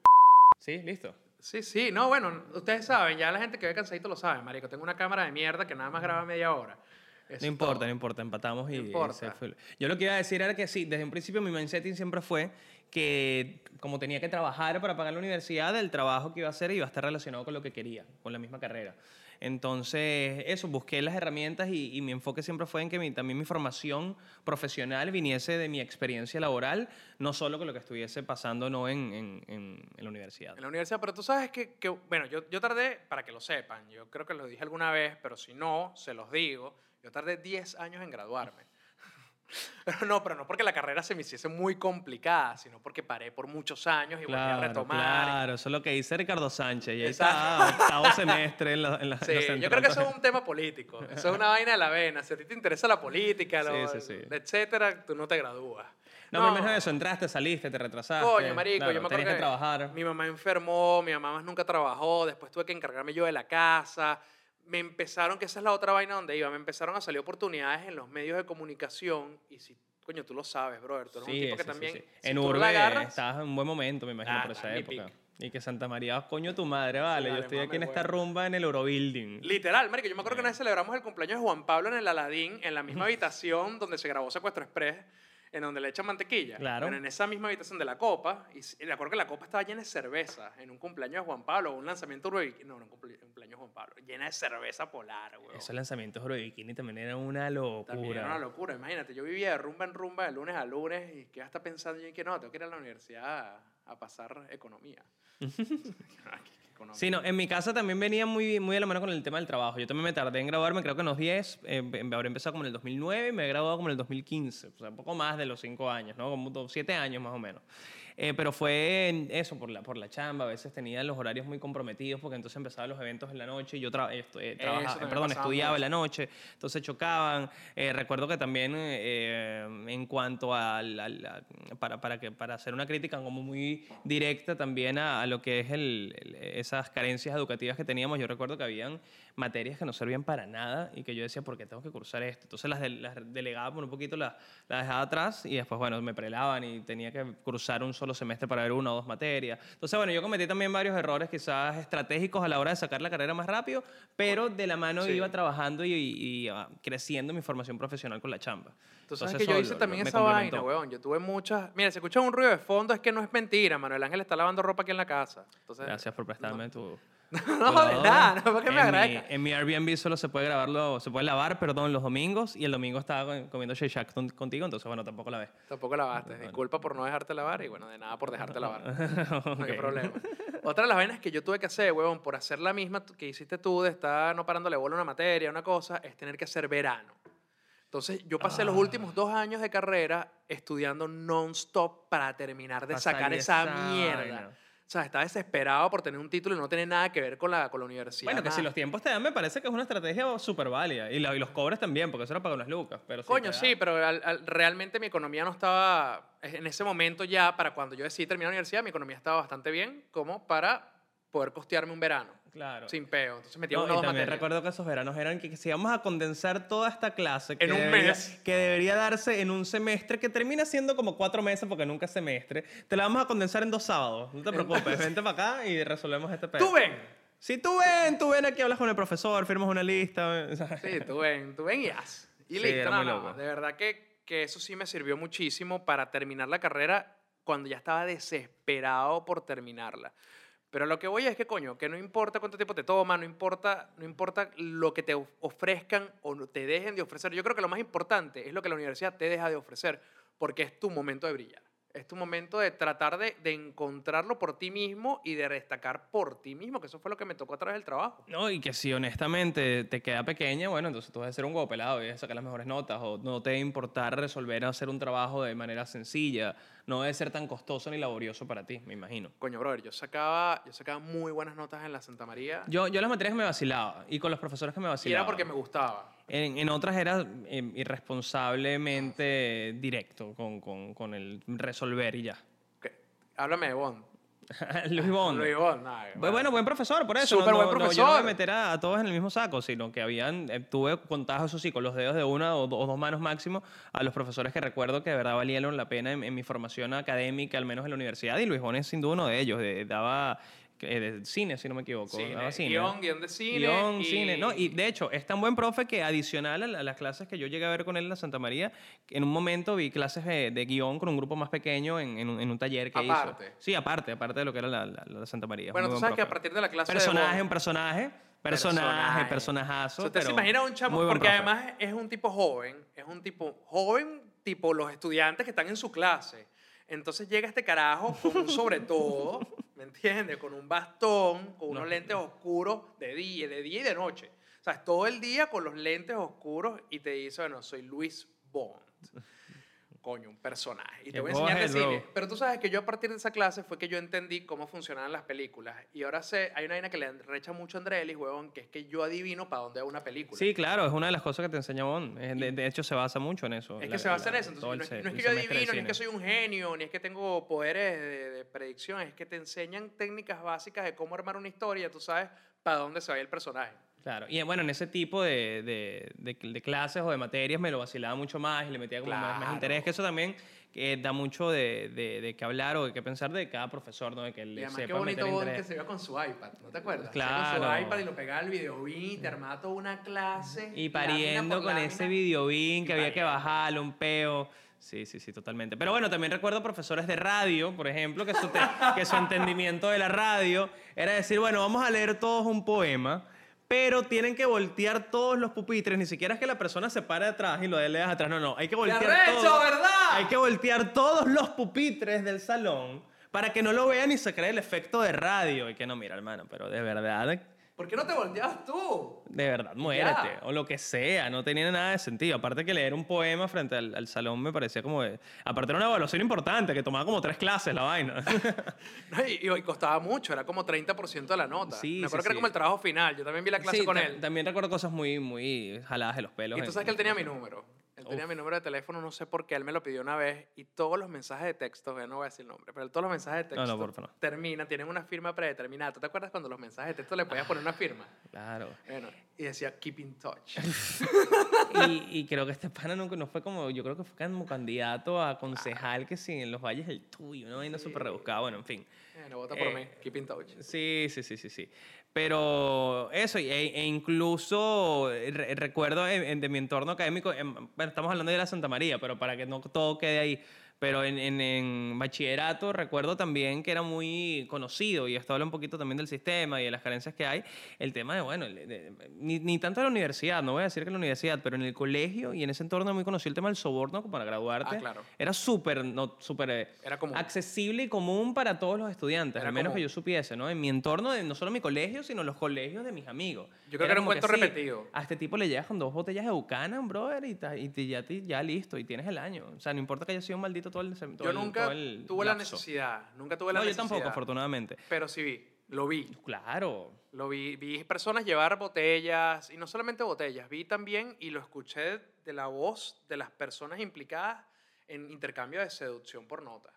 [SPEAKER 2] ¿Sí? ¿Listo?
[SPEAKER 1] Sí, sí, no, bueno, ustedes saben, ya la gente que ve cansadito lo sabe, marico. Tengo una cámara de mierda que nada más graba media hora. Eso
[SPEAKER 2] No importa,
[SPEAKER 1] todo.
[SPEAKER 2] no importa, empatamos y,
[SPEAKER 1] No importa.
[SPEAKER 2] se fue. Yo lo que iba a decir era que sí, desde un principio mi mindsetting siempre fue que como tenía que trabajar para pagar la universidad, el trabajo que iba a hacer iba a estar relacionado con lo que quería, con la misma carrera. Entonces, eso, busqué las herramientas y, y mi enfoque siempre fue en que mi- también mi formación profesional viniese de mi experiencia laboral, no solo con lo que estuviese pasando no en, en- en- en la universidad.
[SPEAKER 1] En la universidad, pero tú sabes que, que, bueno, yo, yo tardé, para que lo sepan, yo creo que lo dije alguna vez, pero si no, se los digo, yo tardé 10 años en graduarme. Pero no, pero no porque la carrera se me hiciese muy complicada, sino porque paré por muchos años y volví a
[SPEAKER 2] Claro,
[SPEAKER 1] retomar.
[SPEAKER 2] claro, eso es lo que dice Ricardo Sánchez. Y ahí está, octavo semestre en la, en la- en
[SPEAKER 1] Sí,
[SPEAKER 2] la
[SPEAKER 1] yo creo que eso es un tema político. Eso es una vaina de la vena. Si a ti te interesa la política, lo-
[SPEAKER 2] Sí, sí,
[SPEAKER 1] etcétera, tú no te gradúas.
[SPEAKER 2] No, pero menos eso, entraste, saliste, te retrasaste.
[SPEAKER 1] Coño, marico,
[SPEAKER 2] claro,
[SPEAKER 1] yo me acuerdo
[SPEAKER 2] que,
[SPEAKER 1] que
[SPEAKER 2] trabajar.
[SPEAKER 1] Mi mamá enfermó, mi mamá más nunca trabajó, después tuve que encargarme yo de la casa. Me empezaron, que esa es la otra vaina donde iba, me empezaron a salir oportunidades en los medios de comunicación y si, coño, tú lo sabes, brother, tú eres un
[SPEAKER 2] Sí,
[SPEAKER 1] tipo que
[SPEAKER 2] sí,
[SPEAKER 1] también,
[SPEAKER 2] sí.
[SPEAKER 1] si
[SPEAKER 2] En Urbe
[SPEAKER 1] agarras,
[SPEAKER 2] estabas en un buen momento, me imagino,
[SPEAKER 1] Ah,
[SPEAKER 2] por esa época.
[SPEAKER 1] pick.
[SPEAKER 2] Y que Santa María, coño, tu madre, vale. Yo estoy aquí en esta rumba en el Eurobuilding.
[SPEAKER 1] literal, marico, yo me acuerdo que una vez celebramos el cumpleaños de Juan Pablo en el Aladín, en la misma habitación donde se grabó Secuestro Express, en donde le echan mantequilla.
[SPEAKER 2] Claro.
[SPEAKER 1] Bueno, en esa misma habitación de la copa, y me acuerdo que la copa estaba llena de cerveza, en un cumpleaños de Juan Pablo, un lanzamiento Bikini- no, un cumple- cumpleaños de Juan Pablo, llena de cerveza polar, güey.
[SPEAKER 2] Esos lanzamientos de Bikini también eran una
[SPEAKER 1] También era una
[SPEAKER 2] locura.
[SPEAKER 1] locura, imagínate, yo vivía de rumba en rumba de lunes a lunes y que está pensando yo en que no, tengo que ir a la universidad a, pasar economía. económico.
[SPEAKER 2] Sí, no, en mi casa también venía muy, muy de la mano con el tema del trabajo. Yo también me tardé en graduarme, creo que en los 10, eh, habré empezado como en el 2009 y me he graduado como en el 2015, o sea, un poco más de los 5 años, ¿no? Como 7 años más o menos. Eh, pero fue en eso, por la, por la chamba. A veces tenía los horarios muy comprometidos porque entonces empezaban los eventos en la noche y yo tra- eh, trabajaba-
[SPEAKER 1] también
[SPEAKER 2] perdón, estudiaba en la noche, entonces chocaban. Eh, recuerdo que también eh, en cuanto a, la- la- para, para, que, para hacer una crítica como muy directa también a, a lo que es el, el- esas carencias educativas que teníamos, yo recuerdo que habían materias que no servían para nada y que yo decía, ¿por qué tengo que cursar esto? Entonces las, de- las delegaba por un poquito, las, las dejaba atrás y después, bueno, me prelaban y tenía que cursar un solo semestre para ver una o dos materias. Entonces, bueno, yo cometí también varios errores quizás estratégicos a la hora de sacar la carrera más rápido, pero de la mano
[SPEAKER 1] Sí.
[SPEAKER 2] iba trabajando y, y, ah, creciendo mi formación profesional con la chamba.
[SPEAKER 1] Tú sabes
[SPEAKER 2] Entonces,
[SPEAKER 1] que yo hice
[SPEAKER 2] lo-
[SPEAKER 1] también esa vaina, weón. Yo tuve muchas... Mira, se escucha un ruido de fondo, es que no es mentira. Manuel Ángel está lavando ropa aquí en la casa. Entonces,
[SPEAKER 2] Gracias por prestarme tu...
[SPEAKER 1] No, de nada, no, porque me
[SPEAKER 2] mi-
[SPEAKER 1] agradezca.
[SPEAKER 2] En mi Airbnb solo se puede grabarlo, se puede lavar, perdón, los domingos y el domingo estaba co- comiendo Shake Shack con- contigo, entonces bueno, tampoco la ves.
[SPEAKER 1] Tampoco lavaste. Disculpa por no dejarte lavar y bueno, de nada por dejarte lavar. No hay problema. Otra de las vainas que yo tuve que hacer, huevón, por hacer la misma que hiciste tú de estar no parándole bola a una materia, una cosa, es tener que hacer verano. Entonces, yo pasé los
[SPEAKER 2] Ah.
[SPEAKER 1] últimos dos años de carrera estudiando non-stop para terminar de
[SPEAKER 2] Pa'
[SPEAKER 1] sacar esa
[SPEAKER 2] esa
[SPEAKER 1] mierda.
[SPEAKER 2] vaina.
[SPEAKER 1] O sea, estaba desesperado por tener un título y no tener nada que ver con la, con la universidad.
[SPEAKER 2] Bueno, que si
[SPEAKER 1] nada.
[SPEAKER 2] los tiempos te dan, me parece que es una estrategia súper válida. Y, la- y los cobres también, porque eso era para unas lucas. Pero
[SPEAKER 1] Coño, sí, pero al- al- realmente mi economía no estaba, en ese momento ya, para cuando yo decidí terminar la universidad, mi economía estaba bastante bien como para poder costearme un verano,
[SPEAKER 2] Claro.
[SPEAKER 1] sin peo. Entonces metía
[SPEAKER 2] No, y
[SPEAKER 1] dos
[SPEAKER 2] también
[SPEAKER 1] materias.
[SPEAKER 2] recuerdo que esos veranos eran que, que si vamos a condensar toda esta clase que,
[SPEAKER 1] En un
[SPEAKER 2] debería,
[SPEAKER 1] mes.
[SPEAKER 2] que debería darse en un semestre que termina siendo como cuatro meses porque nunca es semestre, te la vamos a condensar en dos sábados. No te preocupes, vente para acá y resolvemos este pedo.
[SPEAKER 1] ¡Tú ven!
[SPEAKER 2] Si tú ven, tú ven aquí, hablas con el profesor, firmas una lista.
[SPEAKER 1] Sí, tú ven, tú ven y haz. Y
[SPEAKER 2] Sí,
[SPEAKER 1] listo,
[SPEAKER 2] loco.
[SPEAKER 1] De verdad que, que eso sí me sirvió muchísimo para terminar la carrera cuando ya estaba desesperado por terminarla. Pero lo que voy es que, coño, que no importa cuánto tiempo te toma, no importa, no importa lo que te of- ofrezcan o te dejen de ofrecer. Yo creo que lo más importante es lo que la universidad te deja de ofrecer, porque es tu momento de brillar. Es tu momento de tratar de, de encontrarlo por ti mismo y de destacar por ti mismo, que eso fue lo que me tocó a través del trabajo.
[SPEAKER 2] No, y que si honestamente te queda pequeña, bueno, entonces tú vas a ser un huevo pelado y vas a sacar las mejores notas, o no te va a importar resolver hacer un trabajo de manera sencilla, no debe ser tan costoso ni laborioso para ti, me imagino.
[SPEAKER 1] Coño, brother, yo sacaba, yo sacaba muy buenas notas en la Santa María
[SPEAKER 2] Yo, yo las materias me vacilaba, y con los profesores que me
[SPEAKER 1] y
[SPEAKER 2] vacilaba.
[SPEAKER 1] era porque me gustaba.
[SPEAKER 2] En, en otras era eh, irresponsablemente directo con, con, con el resolver y ya.
[SPEAKER 1] Que- Háblame de Bond.
[SPEAKER 2] Luis Bond.
[SPEAKER 1] Luis Bond, nah,
[SPEAKER 2] Bu- Bueno, buen profesor, por eso.
[SPEAKER 1] Súper
[SPEAKER 2] no,
[SPEAKER 1] buen
[SPEAKER 2] no- no, yo no
[SPEAKER 1] profesor.
[SPEAKER 2] a meter a, a todos en el mismo saco, sino que habían, eh, tuve contados, eso sí, con los dedos de una o, do- o dos manos máximo a los profesores que recuerdo que de verdad valieron la pena en, en mi formación académica, al menos en la universidad, y Luis Bond es sin duda uno de ellos. de- daba eh, de cine, si no me equivoco.
[SPEAKER 1] Cine,
[SPEAKER 2] cine.
[SPEAKER 1] guion, guion de cine.
[SPEAKER 2] Guión,
[SPEAKER 1] y-
[SPEAKER 2] cine. No, y de hecho, es tan buen profe que adicional a, la- a las clases que yo llegué a ver con él en la Santa María, en un momento vi clases de, de guion con un grupo más pequeño en, en un, en un taller que
[SPEAKER 1] Aparte.
[SPEAKER 2] hizo. Sí, aparte, aparte de lo que era la, la- la Santa María.
[SPEAKER 1] Bueno,
[SPEAKER 2] Muy
[SPEAKER 1] tú sabes que a partir de la clase
[SPEAKER 2] Personaje,
[SPEAKER 1] de
[SPEAKER 2] un personaje. Personaje, personajazo.
[SPEAKER 1] ¿Usted se imagina un chamo? Porque
[SPEAKER 2] profe.
[SPEAKER 1] además es un tipo joven, es un tipo joven, tipo los estudiantes que están en su clase. Entonces llega este carajo con un sobre todo, ¿me entiendes? Con un bastón, con unos
[SPEAKER 2] No.
[SPEAKER 1] lentes oscuros de día, de día y de noche. O sea, es todo el día con los lentes oscuros y te dice, bueno, soy Luis Bond. Coño, un personaje. Y te voy a enseñar de cine. Pero tú sabes que yo a partir de esa clase fue que yo entendí cómo funcionaban las películas. Y ahora sé, hay una vaina que le recha mucho a Andrés, huevón, que es que yo adivino para dónde va una película.
[SPEAKER 2] Sí, claro, es una de las cosas que te enseña Bond. De, de hecho, se basa mucho en eso.
[SPEAKER 1] Es
[SPEAKER 2] la-
[SPEAKER 1] que se va a
[SPEAKER 2] la-
[SPEAKER 1] hacer eso. Entonces, no, es- no que yo adivino, ni es que soy un genio, ni es que tengo poderes de, de predicción, es que te enseñan técnicas básicas de cómo armar una historia, tú sabes para dónde se va el personaje.
[SPEAKER 2] Claro, y bueno, en ese tipo de, de, de- de clases o de materias me lo vacilaba mucho más y le metía como más, más
[SPEAKER 1] Claro.
[SPEAKER 2] interés, que eso también eh, da mucho de, qué hablar o de qué pensar de cada profesor, ¿no? De que
[SPEAKER 1] Y
[SPEAKER 2] le
[SPEAKER 1] además, qué
[SPEAKER 2] sepa
[SPEAKER 1] bonito
[SPEAKER 2] meter
[SPEAKER 1] Bond que se vio con su iPad, ¿no te acuerdas? Hacía Con
[SPEAKER 2] Claro.
[SPEAKER 1] su iPad y lo pegaba al videobeam, te armaba toda una clase.
[SPEAKER 2] Y pariendo con
[SPEAKER 1] lámina.
[SPEAKER 2] ese videobeam
[SPEAKER 1] Y
[SPEAKER 2] que había que
[SPEAKER 1] pariendo.
[SPEAKER 2] bajarlo, un peo. Sí, sí, sí, totalmente. Pero bueno, también recuerdo profesores de radio, por ejemplo, que su, te- que su entendimiento de la radio era decir, bueno, vamos a leer todos un poema, pero tienen que voltear todos los pupitres, ni siquiera es que la persona se pare atrás y lo leas atrás, no, no, hay que voltear
[SPEAKER 1] arrecho,
[SPEAKER 2] todo-
[SPEAKER 1] verdad!
[SPEAKER 2] Hay que voltear todos los pupitres del salón Para que no lo vean y se cree el efecto de radio. Y que no, mira, hermano, pero de verdad
[SPEAKER 1] ¿Por qué no te volteabas tú?
[SPEAKER 2] De verdad, muérete. O lo que sea. No tenía nada de sentido. Aparte que leer un poema frente al, salón me parecía como... aparte era una evaluación importante, que tomaba como tres clases la vaina.
[SPEAKER 1] y, y, costaba mucho. Era como 30% de la nota. Sí, me acuerdo que era como el trabajo final. Yo también vi la clase con él.
[SPEAKER 2] También recuerdo cosas muy, muy jaladas de los pelos.
[SPEAKER 1] Y tú sabes que él tenía mi número. Él tenía mi número de teléfono, no sé por qué, él me lo pidió una vez y todos los mensajes de texto, no voy a decir el nombre, pero todos los mensajes de texto no, terminan, tienen una firma predeterminada. ¿Tú te acuerdas cuando los mensajes de texto le podías poner una firma?
[SPEAKER 2] Claro.
[SPEAKER 1] Bueno, y decía keep in touch.
[SPEAKER 2] y, creo que este pana no, no, fue como, yo creo que fue como candidato a concejal que sí, en los valles del tuyo, una vaina súper rebuscada, bueno, en fin.
[SPEAKER 1] Bueno, vota por eh, mí, keep in touch.
[SPEAKER 2] Sí, sí, sí, sí, sí. Pero eso, e, e incluso recuerdo de mi entorno académico, em, bueno, estamos hablando de la Santa María, pero para que no todo quede ahí, pero en, en, bachillerato recuerdo también que era muy conocido, y esto habla un poquito también del sistema y de las carencias que hay, el tema de, bueno, ni, ni, tanto en la universidad, no voy a decir que en la universidad, pero en el colegio y en ese entorno muy conocido el tema del soborno para graduarte.
[SPEAKER 1] Ah, claro.
[SPEAKER 2] Era súper no, super, eh, accesible y común para todos los estudiantes, al menos que yo supiese, ¿no? En mi entorno, de, no solo mi colegio, sino los colegios de mis amigos.
[SPEAKER 1] Yo creo que era un cuento repetido.
[SPEAKER 2] A este tipo le llegas con dos botellas de Buchanan, brother, y, y, ya, ya listo, y tienes el año. O sea, no importa que haya sido un maldito todo el
[SPEAKER 1] Yo nunca tuve la necesidad. Nunca tuve la necesidad.
[SPEAKER 2] yo tampoco, afortunadamente.
[SPEAKER 1] Pero sí vi. Lo vi.
[SPEAKER 2] Claro.
[SPEAKER 1] Lo vi. Vi personas llevar botellas. Y no solamente botellas. Vi también y lo escuché de la voz de las personas implicadas en intercambio de seducción por notas.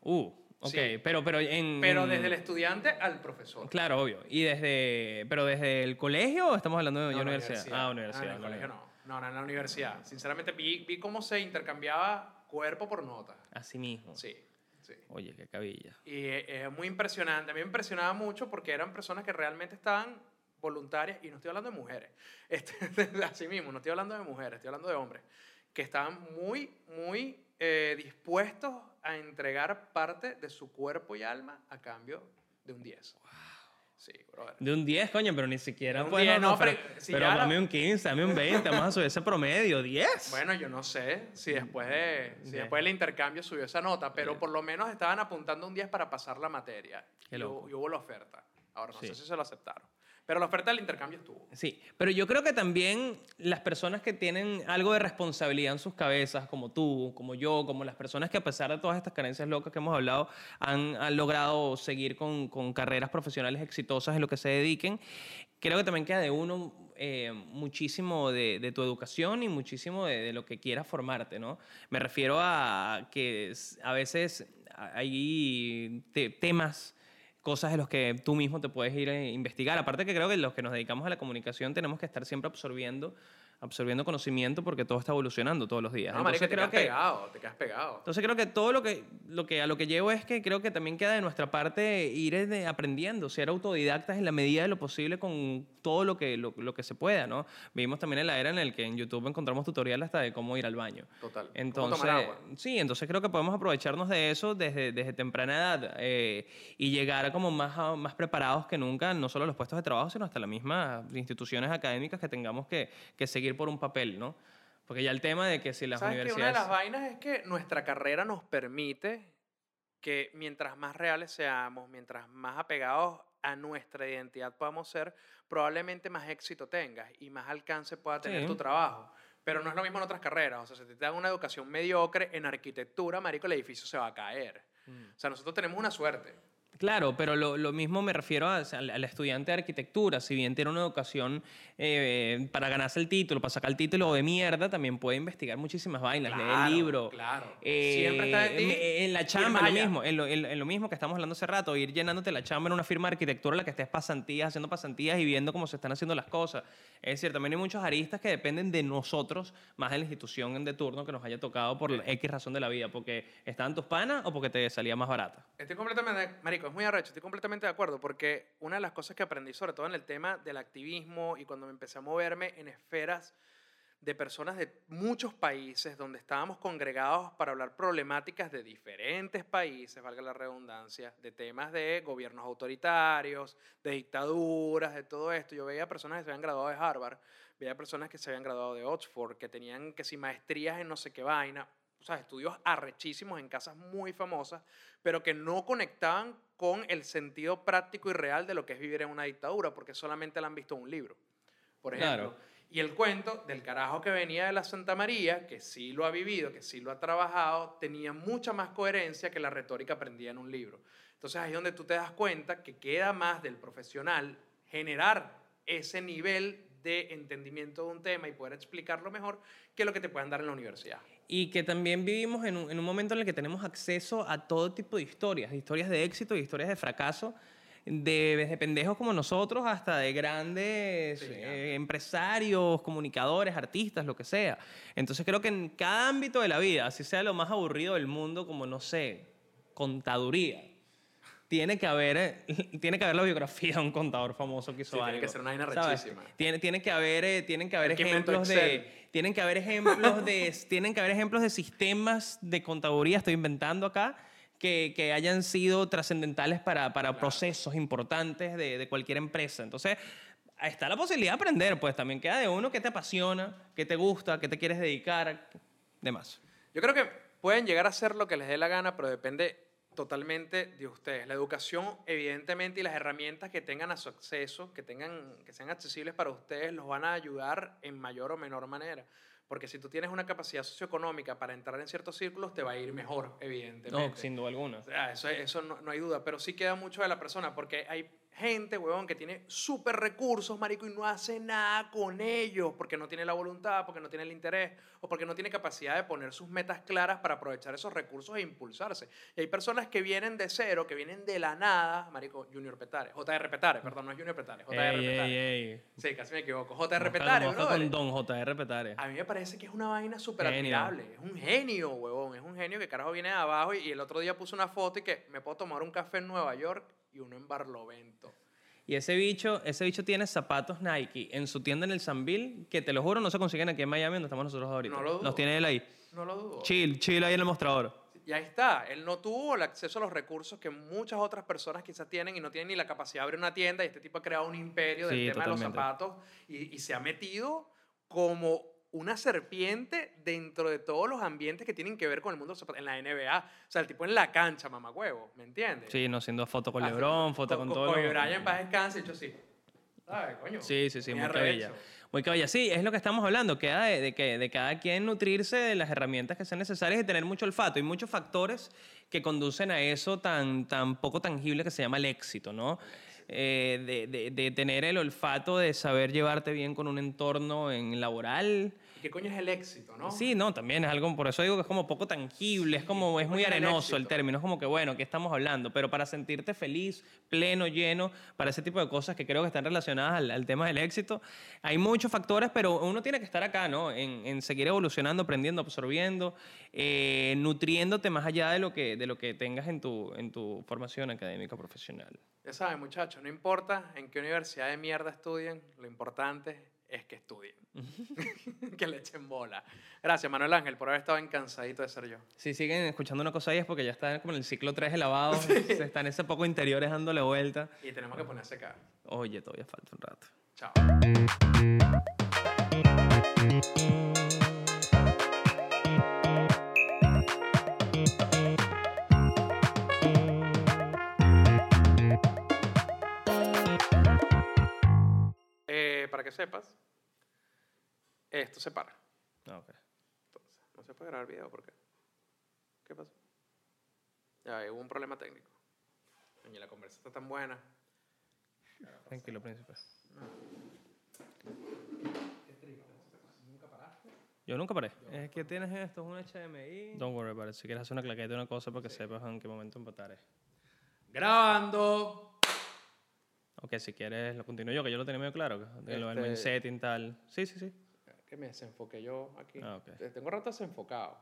[SPEAKER 2] Uh, ok. Pero, pero en...
[SPEAKER 1] Pero desde el estudiante al profesor.
[SPEAKER 2] Claro, obvio. ¿Y desde... pero desde el colegio o estamos hablando de universidad?
[SPEAKER 1] Ah, universidad. Ah, en el colegio no. No, no, en la universidad. Sinceramente vi, vi cómo se intercambiaba cuerpo por nota.
[SPEAKER 2] Así mismo.
[SPEAKER 1] Sí. Sí.
[SPEAKER 2] Oye, qué cabilla.
[SPEAKER 1] Y es muy impresionante. A mí me impresionaba mucho porque eran personas que realmente estaban voluntarias, y no estoy hablando de mujeres, este, así mismo, no estoy hablando de mujeres, estoy hablando de hombres, que estaban muy, muy eh, dispuestos a entregar parte de su cuerpo y alma a cambio de un 10. Sí, brother.
[SPEAKER 2] De un 10, coño, pero ni siquiera. Un 10, no, pero, pero, dame un 15, dame un 20, vamos a subir ese promedio, 10.
[SPEAKER 1] Bueno, yo no sé si después, de, si después del intercambio subió esa nota, pero por lo menos estaban apuntando un 10 para pasar la materia. y, hubo la oferta. Ahora no sé si se lo aceptaron. Pero la oferta del intercambio estuvo.
[SPEAKER 2] Sí, pero yo creo que también las personas que tienen algo de responsabilidad en sus cabezas, como tú, como yo, como las personas que a pesar de todas estas carencias locas que hemos hablado, han, logrado seguir con, con, carreras profesionales exitosas en lo que se dediquen, creo que también queda de uno eh, muchísimo de, de, tu educación y muchísimo de, de, lo que quieras formarte, ¿no? Me refiero a que a veces hay temas cosas de los que tú mismo te puedes ir a investigar. Aparte que creo que los que nos dedicamos a la comunicación tenemos que estar siempre absorbiendo absorbiendo conocimiento porque todo está evolucionando todos los días.
[SPEAKER 1] No, Entonces, te quedas pegado, te quedas pegado.
[SPEAKER 2] Entonces creo que todo lo que, lo que a lo que llevo es que creo que también queda de nuestra parte ir aprendiendo, ser autodidactas en la medida de lo posible con todo lo que, lo, que se pueda, ¿no? Vivimos también en la era en la que en YouTube encontramos tutoriales hasta de cómo ir al baño.
[SPEAKER 1] Total.
[SPEAKER 2] Entonces, sí, entonces creo que podemos aprovecharnos de eso desde, desde temprana edad eh, y llegar como más, más preparados que nunca, no solo a los puestos de trabajo, sino hasta las mismas instituciones académicas que tengamos que, que seguir por un papel, ¿no? Porque ya el tema de que si las
[SPEAKER 1] ¿Sabes
[SPEAKER 2] universidades...
[SPEAKER 1] Que una de las vainas es que nuestra carrera nos permite que mientras más reales seamos, mientras más apegados a nuestra identidad podamos ser, probablemente más éxito tengas y más alcance pueda tener tu trabajo. Pero no es lo mismo en otras carreras. O sea, si te dan una educación mediocre en arquitectura, marico, el edificio se va a caer. Mm. O sea, nosotros tenemos una suerte.
[SPEAKER 2] Claro, pero lo, lo, mismo me refiero al, estudiante de arquitectura. Si bien tiene una educación eh, para ganarse el título, para sacar el título de mierda, también puede investigar muchísimas vainas,
[SPEAKER 1] claro,
[SPEAKER 2] leer libros.
[SPEAKER 1] Claro.
[SPEAKER 2] Eh, Siempre está en, en, la chamba, lo mismo, en lo, en, lo, mismo que estamos hablando hace rato, ir llenándote la chamba en una firma de arquitectura en la que estés pasantías, haciendo pasantías y viendo cómo se están haciendo las cosas. Es decir, también hay muchos aristas que dependen de nosotros, más de la institución de turno que nos haya tocado por X razón de la vida, porque estaban tus panas o porque te salía más barata.
[SPEAKER 1] Estoy completamente, marico, es muy arrecho, estoy completamente de acuerdo, porque una de las cosas que aprendí, sobre todo en el tema del activismo y cuando me empecé a moverme en esferas de personas de muchos países donde estábamos congregados para hablar problemáticas de diferentes países, valga la redundancia, de temas de gobiernos autoritarios, de dictaduras, de todo esto. Yo veía personas que se habían graduado de Harvard, veía personas que se habían graduado de Oxford, que tenían que si maestrías en no sé qué vaina, sea, estudios arrechísimos en casas muy famosas, pero que no conectaban con el sentido práctico y real de lo que es vivir en una dictadura, porque solamente la han visto en un libro, por ejemplo. Y el cuento del carajo que venía de la Santa María, que sí lo ha vivido, que sí lo ha trabajado, tenía mucha más coherencia que la retórica aprendida en un libro. Entonces ahí es donde tú te das cuenta que queda más del profesional generar ese nivel de entendimiento de un tema y poder explicarlo mejor que lo que te puedan dar en la universidad.
[SPEAKER 2] Y que también vivimos en un, en un momento en el que tenemos acceso a todo tipo de historias, historias de éxito y historias de fracaso, de, desde pendejos como nosotros hasta de grandes eh, empresarios, comunicadores, artistas, lo que sea. Entonces creo que en cada ámbito de la vida, así sea lo más aburrido del mundo, como no sé, contaduría, tiene que haber, eh, tiene que haber la biografía de un contador famoso que hizo
[SPEAKER 1] sí,
[SPEAKER 2] algo.
[SPEAKER 1] Tiene que ser una vaina rechísima.
[SPEAKER 2] Tiene, tiene que haber, eh, tienen que haber ejemplos de, tienen que haber ejemplos de, tienen que haber ejemplos de sistemas de contaduría. Estoy inventando acá. Que, que hayan sido trascendentales para, para procesos importantes de, de cualquier empresa. Entonces, está la posibilidad de aprender, pues también queda de uno que te apasiona, que te gusta, que te quieres dedicar, demás.
[SPEAKER 1] Yo creo que pueden llegar a hacer lo que les dé la gana, pero depende totalmente de ustedes. La educación, evidentemente, y las herramientas que tengan a su acceso, que, tengan, que sean accesibles para ustedes, los van a ayudar en mayor o menor manera. Porque si tú tienes una capacidad socioeconómica para entrar en ciertos círculos, te va a ir mejor, evidentemente.
[SPEAKER 2] No, sin duda alguna.
[SPEAKER 1] O sea, eso eso no, no hay duda. Pero sí queda mucho de la persona, porque hay gente, huevón, que tiene súper recursos, marico, y no hace nada con ellos porque no tiene la voluntad, porque no tiene el interés o porque no tiene capacidad de poner sus metas claras para aprovechar esos recursos e impulsarse. Y hay personas que vienen de cero, que vienen de la nada, marico, Junior Petare, JR Petare, perdón, no es Junior Petare, JR
[SPEAKER 2] ey,
[SPEAKER 1] Petare.
[SPEAKER 2] Ey, ey.
[SPEAKER 1] Sí, casi me equivoco. JR Petare, bro.
[SPEAKER 2] con Don JR Petare.
[SPEAKER 1] A mí me parece que es una vaina súper admirable. Es un genio, huevón. Es un genio que carajo viene de abajo y, y el otro día puso una foto y que me puedo tomar un café en Nueva York y uno en Barlovento.
[SPEAKER 2] Y ese bicho, ese bicho tiene zapatos Nike en su tienda en el Sanville, que te lo juro no se consiguen aquí en Miami donde estamos nosotros ahorita.
[SPEAKER 1] No lo dudo.
[SPEAKER 2] Los tiene él ahí.
[SPEAKER 1] No lo dudo.
[SPEAKER 2] Chill, chill ahí en el mostrador.
[SPEAKER 1] Y ahí está. Él no tuvo el acceso a los recursos que muchas otras personas quizás tienen y no tienen ni la capacidad de abrir una tienda. Y este tipo ha creado un imperio del
[SPEAKER 2] Sí,
[SPEAKER 1] tema de los zapatos y, y se ha metido como una serpiente dentro de todos los ambientes que tienen que ver con el mundo. En la NBA. O sea, el tipo en la cancha, mamagüevo. ¿Me entiendes?
[SPEAKER 2] Sí, no siendo foto con LeBron, foto con, todo.
[SPEAKER 1] Kobe
[SPEAKER 2] lo-
[SPEAKER 1] Bryant, paz descanse, hecho sí. ¿Sabes, coño?
[SPEAKER 2] Sí, sí, sí, muy cabilla. Muy cabilla. Sí, es lo que estamos hablando. Queda de, de que de cada quien nutrirse de las herramientas que sean necesarias y tener mucho olfato. Hay muchos factores que conducen a eso tan, tan poco tangible que se llama el éxito, ¿no? Eh, de, de- de tener el olfato de saber llevarte bien con un entorno en laboral.
[SPEAKER 1] ¿Y ¿Qué coño es el éxito, no?
[SPEAKER 2] Sí, no, también es algo, por eso digo que es como poco tangible, es como, es muy
[SPEAKER 1] el
[SPEAKER 2] arenoso el término, es como que, bueno, ¿qué estamos hablando? Pero para sentirte feliz, pleno, lleno, para ese tipo de cosas que creo que están relacionadas al, al tema del éxito, hay muchos factores, pero uno tiene que estar acá, ¿no? En, en seguir evolucionando, aprendiendo, absorbiendo, eh, nutriéndote más allá de lo que, de lo que tengas en tu, en tu formación académica profesional.
[SPEAKER 1] Ya saben, muchachos, no importa en qué universidad de mierda estudien, lo importante es que estudien. que le echen bola. Gracias, Manuel Ángel, por haber estado encansadito de ser yo.
[SPEAKER 2] Si siguen escuchando una cosa ahí es porque ya están como en el ciclo 3 de lavado, se están ese poco interiores dándole vuelta.
[SPEAKER 1] Y tenemos que ponerse acá.
[SPEAKER 2] Oye, todavía falta un rato.
[SPEAKER 1] Chao. Sepas, esto se para.
[SPEAKER 2] Ah, ok.
[SPEAKER 1] Entonces, no se puede grabar video, ¿por qué? ¿Qué pasó? Ya, hubo un problema técnico. Coño, la conversa está tan buena.
[SPEAKER 2] Tranquilo, príncipe. Yo nunca paré. Es que tienes esto, es un HDMI. Don't worry about it. Si quieres hacer una claqueta de una cosa para que sepas en qué momento empatar es.
[SPEAKER 1] Grabando.
[SPEAKER 2] Ok, si quieres lo continúo yo, que yo lo tenía medio claro. que- que Lo del main
[SPEAKER 1] Este-
[SPEAKER 2] setting tal. Sí, sí, sí.
[SPEAKER 1] Que me desenfoqué yo aquí.
[SPEAKER 2] Ah, ok.
[SPEAKER 1] Tengo rato desenfocado.